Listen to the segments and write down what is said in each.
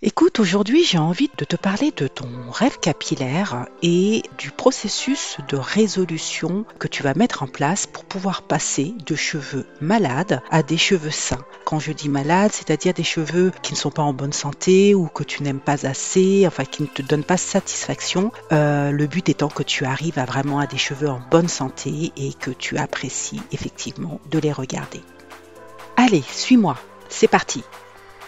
Écoute, aujourd'hui j'ai envie de te parler de ton rêve capillaire et du processus de résolution que tu vas mettre en place pour pouvoir passer de cheveux malades à des cheveux sains. Quand je dis malade, c'est-à-dire des cheveux qui ne sont pas en bonne santé ou que tu n'aimes pas assez, enfin qui ne te donnent pas satisfaction. Euh, le but étant que tu arrives à vraiment à des cheveux en bonne santé et que tu apprécies effectivement de les regarder. Allez, suis-moi, c'est parti.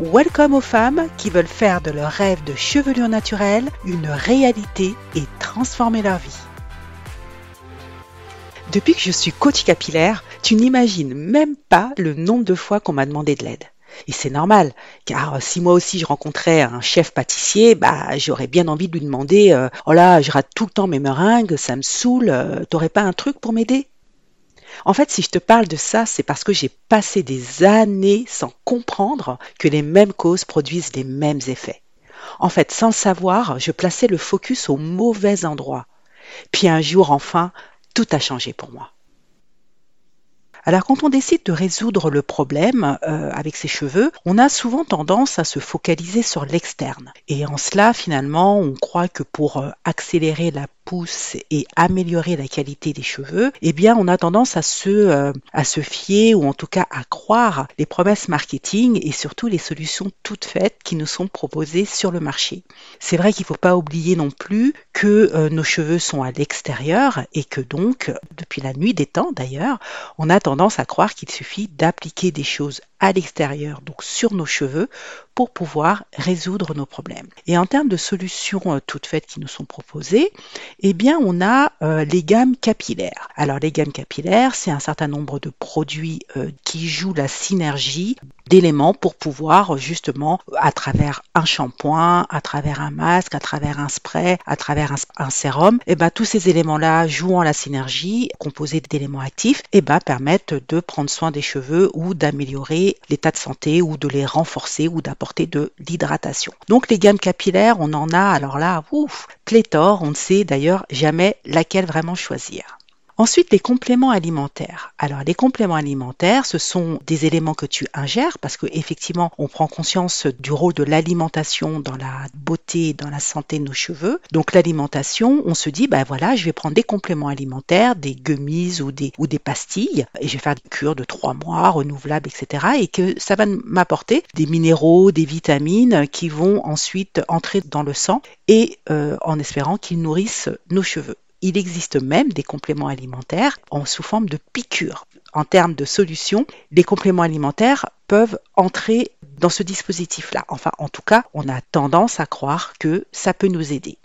Welcome aux femmes qui veulent faire de leur rêve de chevelure naturelle une réalité et transformer leur vie. Depuis que je suis coach capillaire, tu n'imagines même pas le nombre de fois qu'on m'a demandé de l'aide. Et c'est normal, car si moi aussi je rencontrais un chef pâtissier, bah j'aurais bien envie de lui demander euh, Oh là, je rate tout le temps mes meringues, ça me saoule, euh, t'aurais pas un truc pour m'aider? En fait, si je te parle de ça, c'est parce que j'ai passé des années sans comprendre que les mêmes causes produisent les mêmes effets. En fait, sans savoir, je plaçais le focus au mauvais endroit. Puis un jour, enfin, tout a changé pour moi. Alors quand on décide de résoudre le problème euh, avec ses cheveux, on a souvent tendance à se focaliser sur l'externe. Et en cela, finalement, on croit que pour euh, accélérer la pousse et améliorer la qualité des cheveux, eh bien, on a tendance à se, euh, à se fier ou en tout cas à croire les promesses marketing et surtout les solutions toutes faites qui nous sont proposées sur le marché. C'est vrai qu'il ne faut pas oublier non plus que euh, nos cheveux sont à l'extérieur et que donc, depuis la nuit des temps d'ailleurs, on a tendance à croire qu'il suffit d'appliquer des choses à l'extérieur, donc sur nos cheveux, pour pouvoir résoudre nos problèmes. Et en termes de solutions euh, toutes faites qui nous sont proposées, eh bien, on a euh, les gammes capillaires. Alors, les gammes capillaires, c'est un certain nombre de produits euh, qui jouent la synergie d'éléments pour pouvoir justement, à travers un shampoing, à travers un masque, à travers un spray, à travers un, sérum, eh ben, tous ces éléments-là jouant la synergie, composés d'éléments actifs, eh ben, permettent de prendre soin des cheveux ou d'améliorer l'état de santé ou de les renforcer ou d'apporter de l'hydratation. Donc les gammes capillaires, on en a alors là, ouf, pléthore, on ne sait d'ailleurs jamais laquelle vraiment choisir. Ensuite, les compléments alimentaires. Alors, les compléments alimentaires, ce sont des éléments que tu ingères parce que effectivement, on prend conscience du rôle de l'alimentation dans la beauté, dans la santé de nos cheveux. Donc, l'alimentation, on se dit, ben voilà, je vais prendre des compléments alimentaires, des gummies ou des, pastilles, et je vais faire des cures de trois mois, renouvelables, etc. Et que ça va m'apporter des minéraux, des vitamines qui vont ensuite entrer dans le sang et euh, en espérant qu'ils nourrissent nos cheveux. Il existe même des compléments alimentaires en sous forme de piqûres. En termes de solutions, les compléments alimentaires peuvent entrer dans ce dispositif-là. Enfin, en tout cas, on a tendance à croire que ça peut nous aider.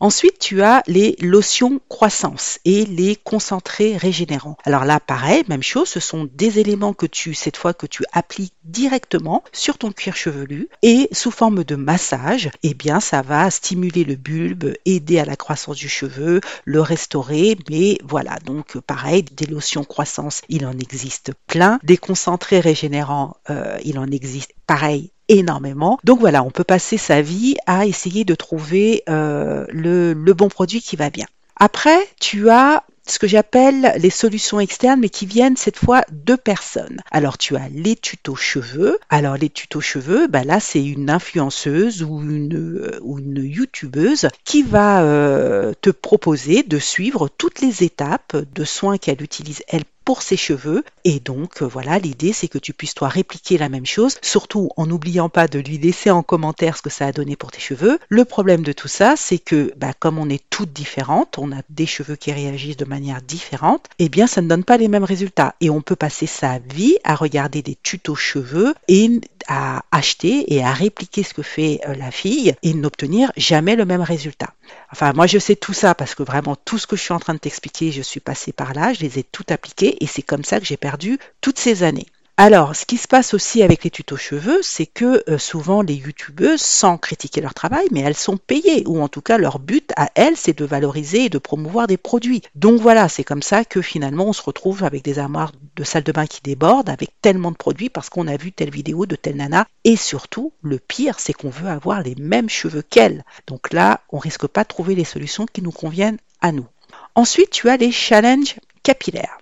Ensuite, tu as les lotions croissance et les concentrés régénérants. Alors là, pareil, même chose, ce sont des éléments que tu, cette fois, que tu appliques directement sur ton cuir chevelu et sous forme de massage, eh bien, ça va stimuler le bulbe, aider à la croissance du cheveu, le restaurer, mais voilà, donc pareil, des lotions croissance, il en existe plein, des concentrés régénérants, euh, il en existe pareil énormément. Donc voilà, on peut passer sa vie à essayer de trouver euh, le, bon produit qui va bien. Après, tu as ce que j'appelle les solutions externes, mais qui viennent cette fois de personnes. Alors tu as les tutos cheveux. Alors les tutos cheveux, bah là c'est une influenceuse ou une, ou une youtubeuse qui va euh, te proposer de suivre toutes les étapes de soins qu'elle utilise elle pour ses cheveux. Et donc, euh, voilà, l'idée, c'est que tu puisses toi répliquer la même chose, surtout en n'oubliant pas de lui laisser en commentaire ce que ça a donné pour tes cheveux. Le problème de tout ça, c'est que, bah, comme on est toutes différentes, on a des cheveux qui réagissent de manière différente, eh bien, ça ne donne pas les mêmes résultats. Et on peut passer sa vie à regarder des tutos cheveux et à acheter et à répliquer ce que fait euh, la fille et n'obtenir jamais le même résultat. Enfin, moi, je sais tout ça parce que vraiment, tout ce que je suis en train de t'expliquer, je suis passée par là, je les ai tout appliqués et c'est comme ça que j'ai perdu toutes ces années. Alors, ce qui se passe aussi avec les tutos cheveux, c'est que euh, souvent les youtubeuses, sans critiquer leur travail, mais elles sont payées, ou en tout cas leur but à elles, c'est de valoriser et de promouvoir des produits. Donc voilà, c'est comme ça que finalement on se retrouve avec des armoires de salle de bain qui débordent, avec tellement de produits parce qu'on a vu telle vidéo de telle nana. Et surtout, le pire, c'est qu'on veut avoir les mêmes cheveux qu'elle. Donc là, on risque pas de trouver les solutions qui nous conviennent à nous. Ensuite, tu as les challenges capillaires.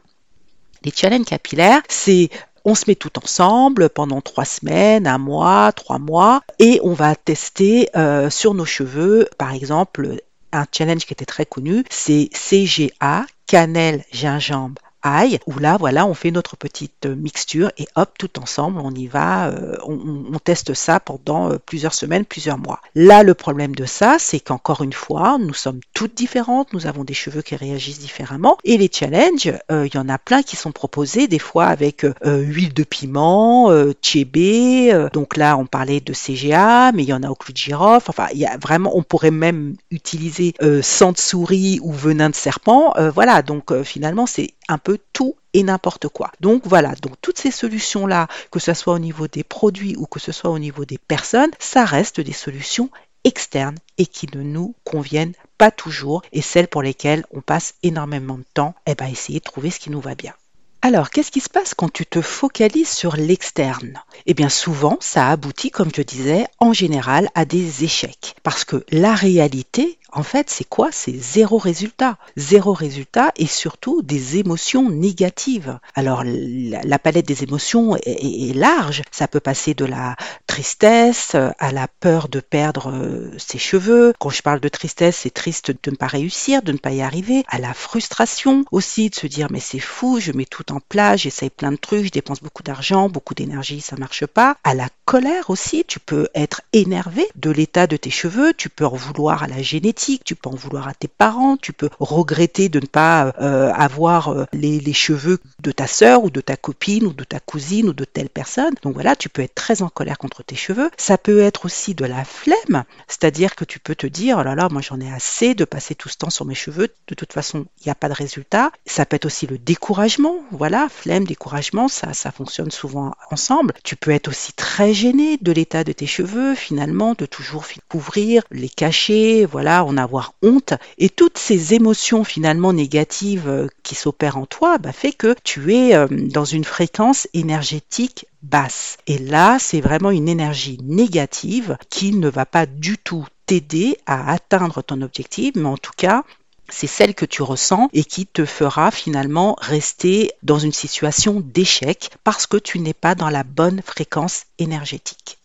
Les challenges capillaires, c'est on se met tout ensemble pendant trois semaines, un mois, trois mois, et on va tester euh, sur nos cheveux, par exemple, un challenge qui était très connu, c'est CGA, cannelle, gingembre, ail, où là, voilà, on fait notre petite euh, mixture et hop, tout ensemble, on y va, euh, on, teste ça pendant euh, plusieurs semaines, plusieurs mois. Là, le problème de ça, c'est qu'encore une fois, nous sommes toutes différentes, nous avons des cheveux qui réagissent différemment et les challenges, il y en a plein qui sont proposés, des fois avec huile de piment, tchébé, donc là, on parlait de CGA, mais il y en a au clou de girofle, enfin, il y a vraiment, on pourrait même utiliser sang de souris ou venin de serpent, voilà, donc finalement, c'est un peu tout et n'importe quoi. Donc voilà, donc toutes ces solutions-là, que ce soit au niveau des produits ou que ce soit au niveau des personnes, ça reste des solutions externes et qui ne nous conviennent pas toujours et celles pour lesquelles on passe énormément de temps, eh ben essayer de trouver ce qui nous va bien. Alors, qu'est-ce qui se passe quand tu te focalises sur l'externe? Eh bien, souvent, ça aboutit, comme je disais, en général, à des échecs. Parce que la réalité, en fait, c'est quoi C'est zéro résultat? Zéro résultat et surtout des émotions négatives. Alors, la, palette des émotions est, large. Ça peut passer de la tristesse à la peur de perdre euh, ses cheveux. Quand je parle de tristesse, c'est triste de ne pas réussir, de ne pas y arriver. À la frustration aussi, de se dire mais c'est fou, je mets tout en place, j'essaye plein de trucs, je dépense beaucoup d'argent, beaucoup d'énergie, ça marche pas. À la colère aussi, tu peux être énervé de l'état de tes cheveux, tu peux en vouloir à la génétique tu peux en vouloir à tes parents, tu peux regretter de ne pas euh, avoir euh, les, cheveux de ta sœur ou de ta copine ou de ta cousine ou de telle personne. Donc voilà, tu peux être très en colère contre tes cheveux. Ça peut être aussi de la flemme, c'est-à-dire que tu peux te dire, oh là là, moi j'en ai assez de passer tout ce temps sur mes cheveux, de toute façon, il n'y a pas de résultat. Ça peut être aussi le découragement, voilà, flemme, découragement, ça, ça fonctionne souvent ensemble. Tu peux être aussi très gêné de l'état de tes cheveux, finalement, de toujours couvrir, les cacher, voilà, en avoir honte. Et toutes ces émotions finalement négatives euh, qui s'opèrent en toi bah, fait que tu es euh, dans une fréquence énergétique basse. Et là, c'est vraiment une énergie négative qui ne va pas du tout t'aider à atteindre ton objectif, mais en tout cas, c'est celle que tu ressens et qui te fera finalement rester dans une situation d'échec parce que tu n'es pas dans la bonne fréquence énergétique.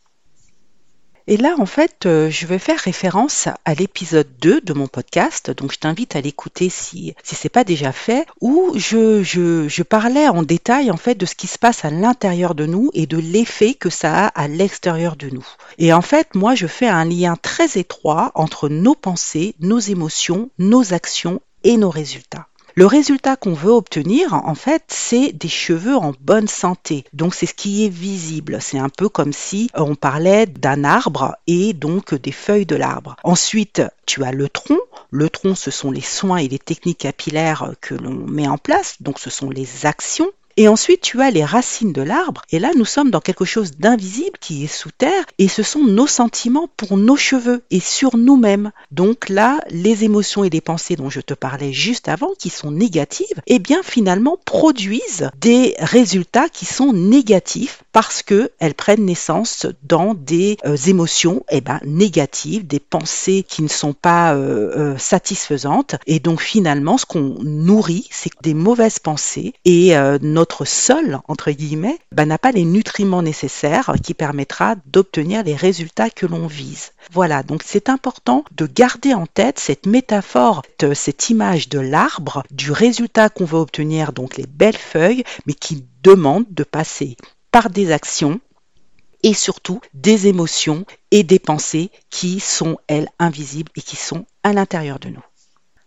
Et là, en fait, euh, je vais faire référence à l'épisode 2 de mon podcast, donc je t'invite à l'écouter si, si c'est pas déjà fait, où je, je, je parlais en détail, en fait, de ce qui se passe à l'intérieur de nous et de l'effet que ça a à l'extérieur de nous. Et en fait, moi, je fais un lien très étroit entre nos pensées, nos émotions, nos actions et nos résultats. Le résultat qu'on veut obtenir, en fait, c'est des cheveux en bonne santé. Donc c'est ce qui est visible. C'est un peu comme si on parlait d'un arbre et donc des feuilles de l'arbre. Ensuite, tu as le tronc. Le tronc, ce sont les soins et les techniques capillaires que l'on met en place. Donc ce sont les actions et ensuite, tu as les racines de l'arbre. Et là, nous sommes dans quelque chose d'invisible qui est sous terre. Et ce sont nos sentiments pour nos cheveux et sur nous-mêmes. Donc là, les émotions et les pensées dont je te parlais juste avant, qui sont négatives, eh bien finalement produisent des résultats qui sont négatifs parce que elles prennent naissance dans des euh, émotions eh ben, négatives, des pensées qui ne sont pas euh, euh, satisfaisantes. Et donc finalement, ce qu'on nourrit, c'est des mauvaises pensées et notre sol, entre guillemets, ben, n'a pas les nutriments nécessaires qui permettra d'obtenir les résultats que l'on vise. Voilà, donc c'est important de garder en tête cette métaphore, cette image de l'arbre, du résultat qu'on veut obtenir, donc les belles feuilles, mais qui demande de passer par des actions et surtout des émotions et des pensées qui sont, elles, invisibles et qui sont à l'intérieur de nous.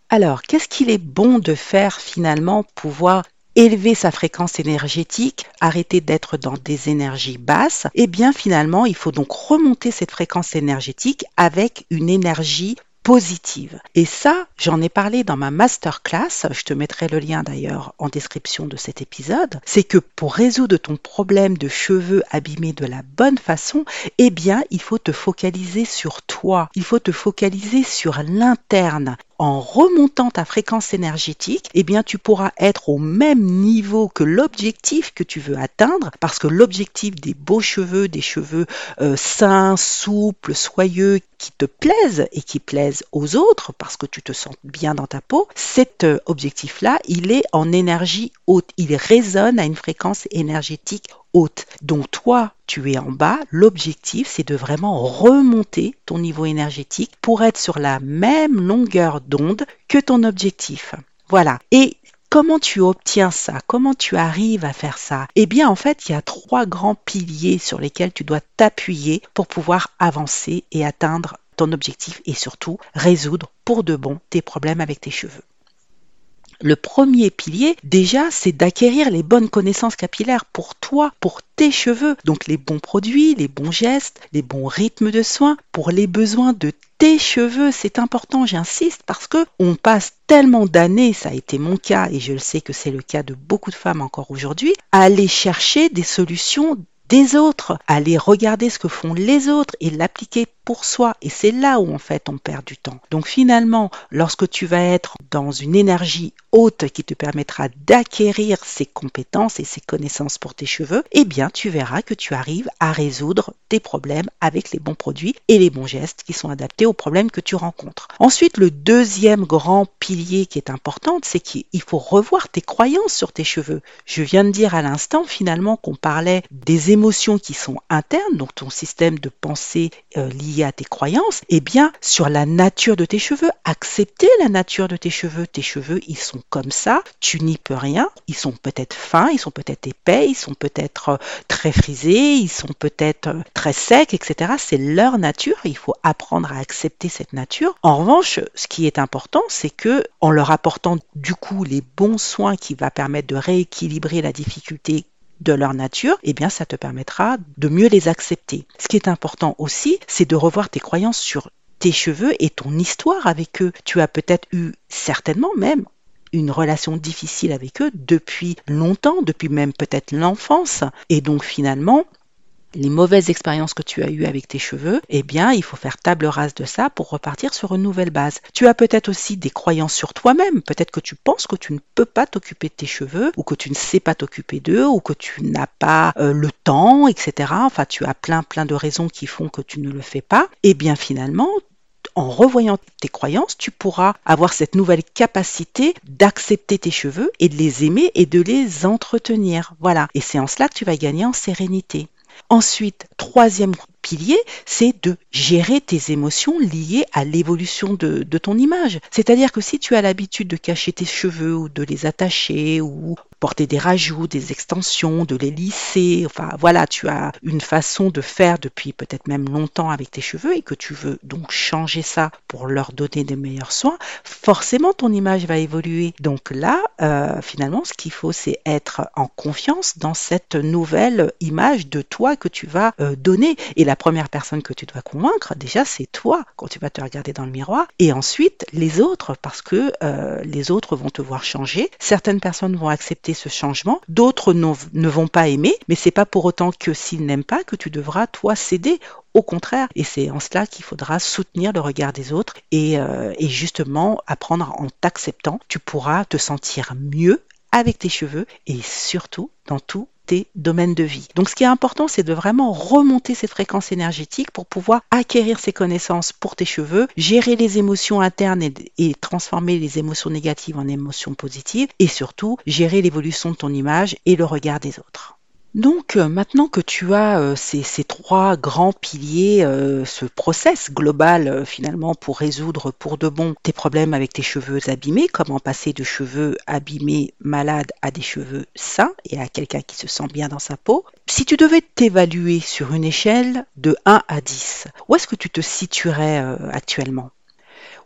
Alors, qu'est-ce qu'il est bon de faire finalement pour pouvoir élever sa fréquence énergétique, arrêter d'être dans des énergies basses, et eh bien finalement, il faut donc remonter cette fréquence énergétique avec une énergie positive. Et ça, j'en ai parlé dans ma masterclass, je te mettrai le lien d'ailleurs en description de cet épisode, c'est que pour résoudre ton problème de cheveux abîmés de la bonne façon, eh bien, il faut te focaliser sur toi, il faut te focaliser sur l'interne en remontant ta fréquence énergétique, eh bien tu pourras être au même niveau que l'objectif que tu veux atteindre, parce que l'objectif des beaux cheveux, des cheveux euh, sains, souples, soyeux, qui te plaisent et qui plaisent aux autres, parce que tu te sens bien dans ta peau, cet euh, objectif-là, il est en énergie haute, il résonne à une fréquence énergétique Donc toi, tu es en bas, l'objectif c'est de vraiment remonter ton niveau énergétique pour être sur la même longueur d'onde que ton objectif. Voilà. Et Comment tu obtiens ça? Comment tu arrives à faire ça? Eh bien, en fait, il y a trois grands piliers sur lesquels tu dois t'appuyer pour pouvoir avancer et atteindre ton objectif et surtout résoudre pour de bon tes problèmes avec tes cheveux. Le premier pilier, déjà, c'est d'acquérir les bonnes connaissances capillaires pour toi, pour tes cheveux. Donc les bons produits, les bons gestes, les bons rythmes de soins pour les besoins de tes cheveux. C'est important, j'insiste, parce que on passe tellement d'années, ça a été mon cas et je le sais que c'est le cas de beaucoup de femmes encore aujourd'hui, à aller chercher des solutions des autres, aller regarder ce que font les autres et l'appliquer pour soi. Et c'est là où en fait on perd du temps. Donc finalement, lorsque tu vas être dans une énergie haute qui te permettra d'acquérir ces compétences et ces connaissances pour tes cheveux, eh bien tu verras que tu arrives à résoudre tes problèmes avec les bons produits et les bons gestes qui sont adaptés aux problèmes que tu rencontres. Ensuite, le deuxième grand pilier qui est important, c'est qu'il faut revoir tes croyances sur tes cheveux. Je viens de dire à l'instant finalement qu'on parlait des qui sont internes, donc ton système de pensée euh, lié à tes croyances, eh bien, sur la nature de tes cheveux, accepter la nature de tes cheveux. Tes cheveux, ils sont comme ça, tu n'y peux rien. Ils sont peut-être fins, ils sont peut-être épais, ils sont peut-être euh, très frisés, ils sont peut-être euh, très secs, etc. C'est leur nature. Il faut apprendre à accepter cette nature. En revanche, ce qui est important, c'est que en leur apportant du coup les bons soins qui va permettre de rééquilibrer la difficulté de leur nature, eh bien ça te permettra de mieux les accepter. Ce qui est important aussi, c'est de revoir tes croyances sur tes cheveux et ton histoire avec eux. Tu as peut-être eu certainement même une relation difficile avec eux depuis longtemps, depuis même peut-être l'enfance. Et donc finalement, les mauvaises expériences que tu as eues avec tes cheveux, eh bien, il faut faire table rase de ça pour repartir sur une nouvelle base. Tu as peut-être aussi des croyances sur toi-même. Peut-être que tu penses que tu ne peux pas t'occuper de tes cheveux, ou que tu ne sais pas t'occuper d'eux, ou que tu n'as pas euh, le temps, etc. Enfin, tu as plein, plein de raisons qui font que tu ne le fais pas. Eh bien, finalement, en revoyant tes croyances, tu pourras avoir cette nouvelle capacité d'accepter tes cheveux et de les aimer et de les entretenir. Voilà. Et c'est en cela que tu vas gagner en sérénité. Ensuite, troisième pilier, c'est de gérer tes émotions liées à l'évolution de, ton image. C'est-à-dire que si tu as l'habitude de cacher tes cheveux ou de les attacher ou porter des rajouts, des extensions, de les lisser, enfin voilà, tu as une façon de faire depuis peut-être même longtemps avec tes cheveux et que tu veux donc changer ça pour leur donner des meilleurs soins, forcément ton image va évoluer. Donc là, euh, finalement, ce qu'il faut, c'est être en confiance dans cette nouvelle image de toi que tu vas euh, donner. Et la première personne que tu dois convaincre, déjà, c'est toi quand tu vas te regarder dans le miroir. Et ensuite, les autres, parce que euh, les autres vont te voir changer. Certaines personnes vont accepter ce changement, d'autres ne vont pas aimer, mais c'est pas pour autant que s'ils n'aiment pas que tu devras, toi, céder. Au contraire, et c'est en cela qu'il faudra soutenir le regard des autres et, euh, et justement apprendre en t'acceptant, tu pourras te sentir mieux avec tes cheveux et surtout dans tout tes domaines de vie. Donc ce qui est important, c'est de vraiment remonter cette fréquence énergétique pour pouvoir acquérir ces connaissances pour tes cheveux, gérer les émotions internes et, transformer les émotions négatives en émotions positives et surtout gérer l'évolution de ton image et le regard des autres. Donc euh, maintenant que tu as euh, ces, trois grands piliers, euh, ce process global finalement pour résoudre pour de bon tes problèmes avec tes cheveux abîmés, comment passer de cheveux abîmés malades à des cheveux sains et à quelqu'un qui se sent bien dans sa peau, si tu devais t'évaluer sur une échelle de 1 à 10, où est-ce que tu te situerais actuellement?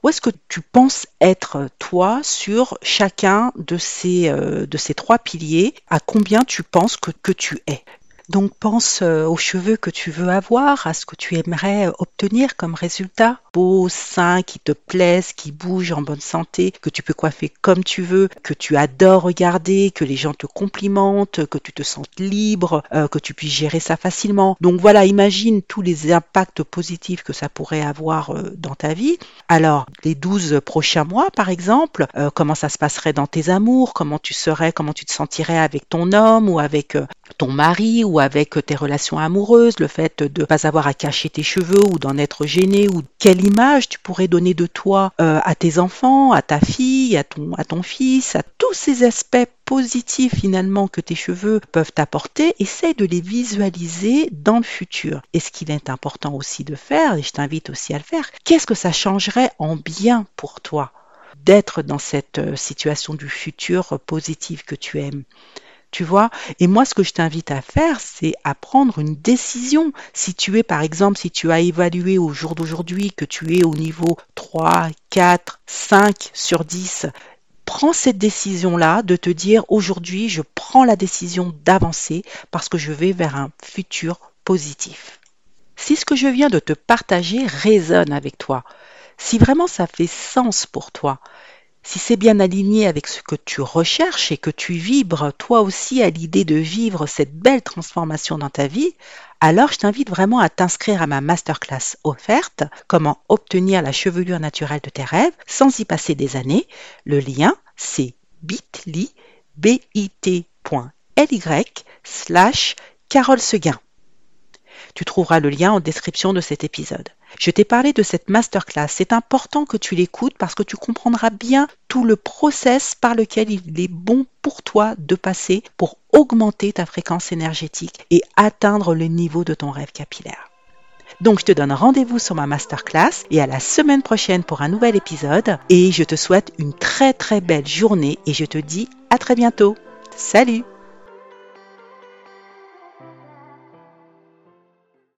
Où est-ce que tu penses être, toi, sur chacun de ces, euh, de ces trois piliers? À combien tu penses que tu es? Donc pense euh, aux cheveux que tu veux avoir, à ce que tu aimerais obtenir comme résultat. Beau, sain, qui te plaise, qui bouge en bonne santé, que tu peux coiffer comme tu veux, que tu adores regarder, que les gens te complimentent, que tu te sentes libre, euh, que tu puisses gérer ça facilement. Donc voilà, imagine tous les impacts positifs que ça pourrait avoir euh, dans ta vie. Alors, les 12 prochains mois, par exemple, comment ça se passerait dans tes amours, comment tu serais, comment tu te sentirais avec ton homme ou avec ton mari ou avec tes relations amoureuses, le fait de ne pas avoir à cacher tes cheveux ou d'en être gêné ou quelle image tu pourrais donner de toi euh, à tes enfants, à ta fille, à ton, fils, à tous ces aspects positifs finalement que tes cheveux peuvent t'apporter, essaye de les visualiser dans le futur. Et ce qu'il est important aussi de faire, et je t'invite aussi à le faire, qu'est-ce que ça changerait en bien pour toi d'être dans cette euh, situation du futur positive que tu aimes? Tu vois? Et moi, ce que je t'invite à faire, c'est à prendre une décision. Si tu es, par exemple, si tu as évalué au jour d'aujourd'hui que tu es au niveau 3, 4, 5 sur 10, prends cette décision-là de te dire aujourd'hui, je prends la décision d'avancer parce que je vais vers un futur positif. Si ce que je viens de te partager résonne avec toi, si vraiment ça fait sens pour toi, si c'est bien aligné avec ce que tu recherches et que tu vibres toi aussi à l'idée de vivre cette belle transformation dans ta vie, alors je t'invite vraiment à t'inscrire à ma masterclass offerte, comment obtenir la chevelure naturelle de tes rêves sans y passer des années. Le lien, c'est bit.ly, bit.ly slash Carole Seguin. Tu trouveras le lien en description de cet épisode. Je t'ai parlé de cette masterclass. C'est important que tu l'écoutes parce que tu comprendras bien tout le process par lequel il est bon pour toi de passer pour augmenter ta fréquence énergétique et atteindre le niveau de ton rêve capillaire. Donc je te donne rendez-vous sur ma masterclass et à la semaine prochaine pour un nouvel épisode et je te souhaite une très très belle journée et je te dis à très bientôt. Salut